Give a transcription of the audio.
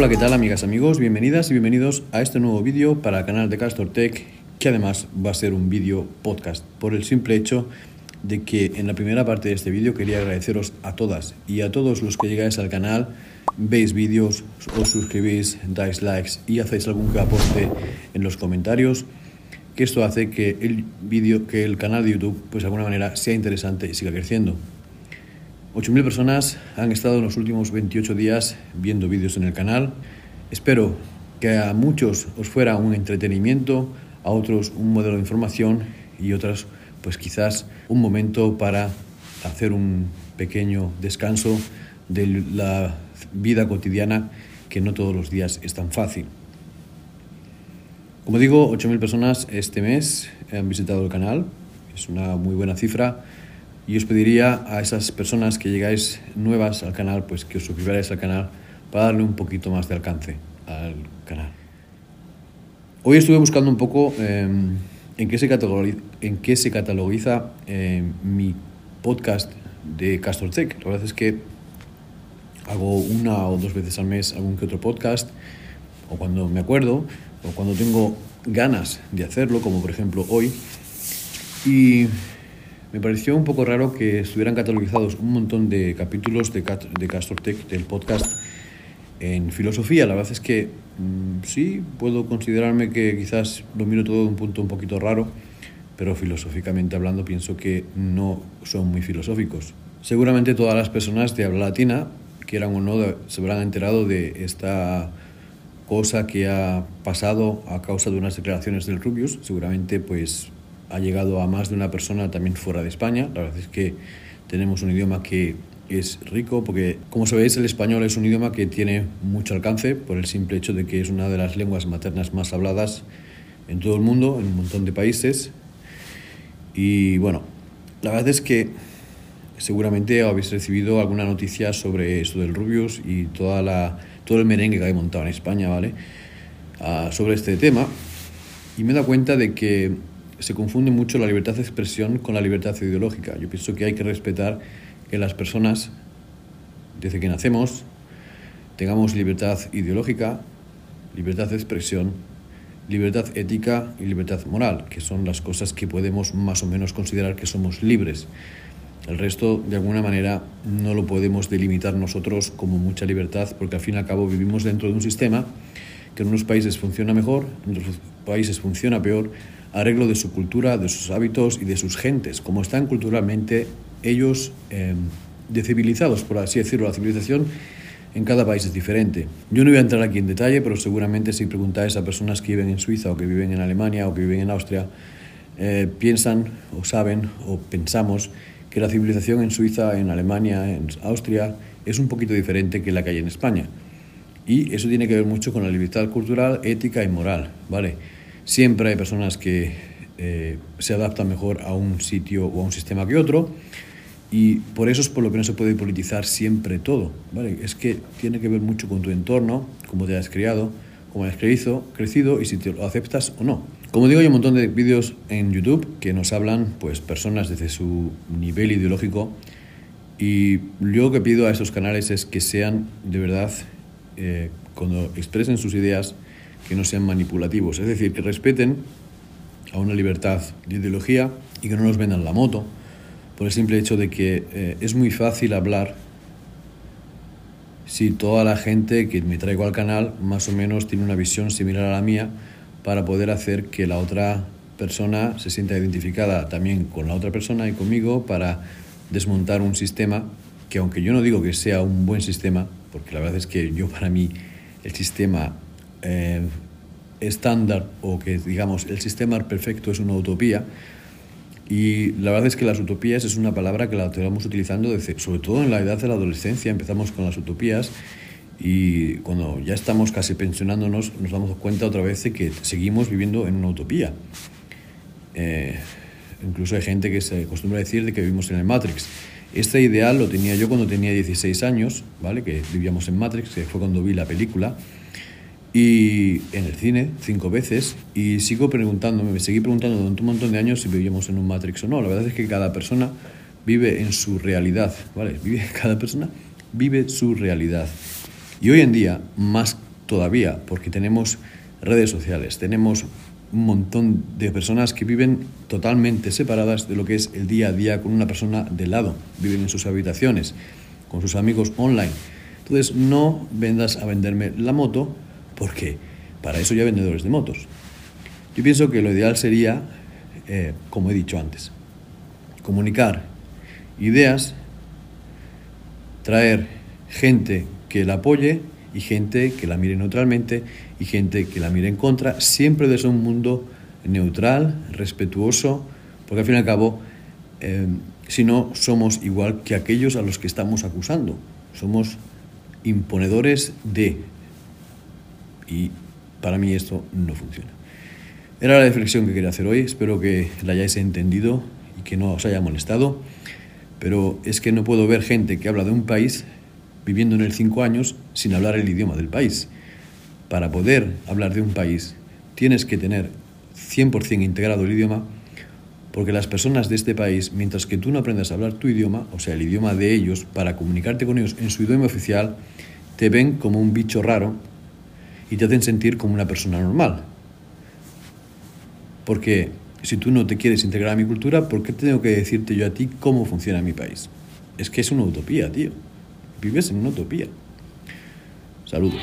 Hola, ¿qué tal amigas, amigos? Bienvenidas y bienvenidos a este nuevo vídeo para el canal de Castor Tech, que además va a ser un vídeo podcast, por el simple hecho de que en la primera parte de este vídeo quería agradeceros a todas y a todos los que llegáis al canal, veis vídeos, os suscribís, dais likes y hacéis algún aporte en los comentarios, que esto hace que el vídeo, que el canal de YouTube, pues de alguna manera sea interesante y siga creciendo. 8.000 personas han estado en los últimos 28 días viendo vídeos en el canal. Espero que a muchos os fuera un entretenimiento, a otros un modelo de información y otras pues quizás un momento para hacer un pequeño descanso de la vida cotidiana que no todos los días es tan fácil. Como digo, 8.000 personas este mes han visitado el canal, es una muy buena cifra y os pediría a esas personas que llegáis nuevas al canal, pues que os suscribáis al canal para darle un poquito más de alcance al canal. Hoy estuve buscando un poco em, en, qué se catalogiza, en qué se catalogiza em, mi podcast de Castor Tech. La verdad es que hago una o dos veces al mes algún que otro podcast, o cuando me acuerdo, o cuando tengo ganas de hacerlo, como por ejemplo hoy. Y me pareció un poco raro que estuvieran catalogizados un montón de capítulos de, de Castor Tech, del podcast, en filosofía. La verdad es que mm, sí, puedo considerarme que quizás lo miro todo de un punto un poquito raro, pero filosóficamente hablando pienso que no son muy filosóficos. Seguramente todas las personas de habla latina, quieran o no, se habrán enterado de esta cosa que ha pasado a causa de unas declaraciones del Rubius. Seguramente pues ha llegado a más de una persona también fuera de España. La verdad es que tenemos un idioma que es rico porque, como sabéis, el español es un idioma que tiene mucho alcance por el simple hecho de que es una de las lenguas maternas más habladas en todo el mundo, en un montón de países. Y bueno, la verdad es que seguramente habéis recibido alguna noticia sobre esto del Rubius y toda la, todo el merengue que hay montado en España, ¿vale? Ah, sobre este tema. Y me he dado cuenta de que se confunde mucho la libertad de expresión con la libertad ideológica. Yo pienso que hay que respetar que las personas, desde que nacemos, tengamos libertad ideológica, libertad de expresión, libertad ética y libertad moral, que son las cosas que podemos más o menos considerar que somos libres. El resto, de alguna manera, no lo podemos delimitar nosotros como mucha libertad, porque al fin y al cabo vivimos dentro de un sistema que en unos países funciona mejor, en otros países funciona peor, arreglo de su cultura, de sus hábitos y de sus gentes, como están culturalmente ellos eh, civilizados, por así decirlo. La civilización en cada país es diferente. Yo no voy a entrar aquí en detalle, pero seguramente si preguntáis a personas que viven en Suiza o que viven en Alemania o que viven en Austria, eh, piensan o saben o pensamos que la civilización en Suiza, en Alemania, en Austria es un poquito diferente que la que hay en España. Y eso tiene que ver mucho con la libertad cultural, ética y moral, ¿vale? Siempre hay personas que eh, se adaptan mejor a un sitio o a un sistema que otro y por eso es por lo que no se puede politizar siempre todo. ¿vale? Es que tiene que ver mucho con tu entorno, cómo te has criado, cómo has crecido, crecido y si te lo aceptas o no. Como digo, hay un montón de vídeos en YouTube que nos hablan pues, personas desde su nivel ideológico y yo lo que pido a esos canales es que sean de verdad, eh, cuando expresen sus ideas, que no sean manipulativos, es decir, que respeten a una libertad de ideología y que no nos vendan la moto, por el simple hecho de que eh, es muy fácil hablar si toda la gente que me traigo al canal más o menos tiene una visión similar a la mía para poder hacer que la otra persona se sienta identificada también con la otra persona y conmigo para desmontar un sistema que aunque yo no digo que sea un buen sistema, porque la verdad es que yo para mí el sistema eh, estándar o que digamos el sistema perfecto es una utopía. Y la verdad es que las utopías es una palabra que la estamos utilizando desde, sobre todo en la edad de la adolescencia, empezamos con las utopías y cuando ya estamos casi pensionándonos nos damos cuenta otra vez de que seguimos viviendo en una utopía. Eh, incluso hay gente que se acostumbra a decir de que vivimos en el Matrix. Este ideal lo tenía yo cuando tenía 16 años, ¿vale? que vivíamos en Matrix, que fue cuando vi la película y en el cine cinco veces y sigo preguntándome, me seguí preguntando durante un montón de años si vivíamos en un Matrix o no. La verdad es que cada persona vive en su realidad, ¿vale? Vive, cada persona vive su realidad. Y hoy en día, más todavía, porque tenemos redes sociales, tenemos un montón de personas que viven totalmente separadas de lo que es el día a día con una persona de lado, viven en sus habitaciones, con sus amigos online. Entonces no vendas a venderme la moto porque para eso ya hay vendedores de motos. Yo pienso que lo ideal sería, eh, como he dicho antes, comunicar ideas, traer gente que la apoye y gente que la mire neutralmente y gente que la mire en contra, siempre desde un mundo neutral, respetuoso, porque al fin y al cabo, eh, si no, somos igual que aquellos a los que estamos acusando. Somos imponedores de... Y para mí esto no funciona. Era la reflexión que quería hacer hoy, espero que la hayáis entendido y que no os haya molestado, pero es que no puedo ver gente que habla de un país viviendo en él cinco años sin hablar el idioma del país. Para poder hablar de un país tienes que tener 100% integrado el idioma porque las personas de este país, mientras que tú no aprendas a hablar tu idioma, o sea, el idioma de ellos, para comunicarte con ellos en su idioma oficial, te ven como un bicho raro y te hacen sentir como una persona normal. Porque si tú no te quieres integrar a mi cultura, ¿por qué tengo que decirte yo a ti cómo funciona mi país? Es que es una utopía, tío. Vives en una utopía. Saludos.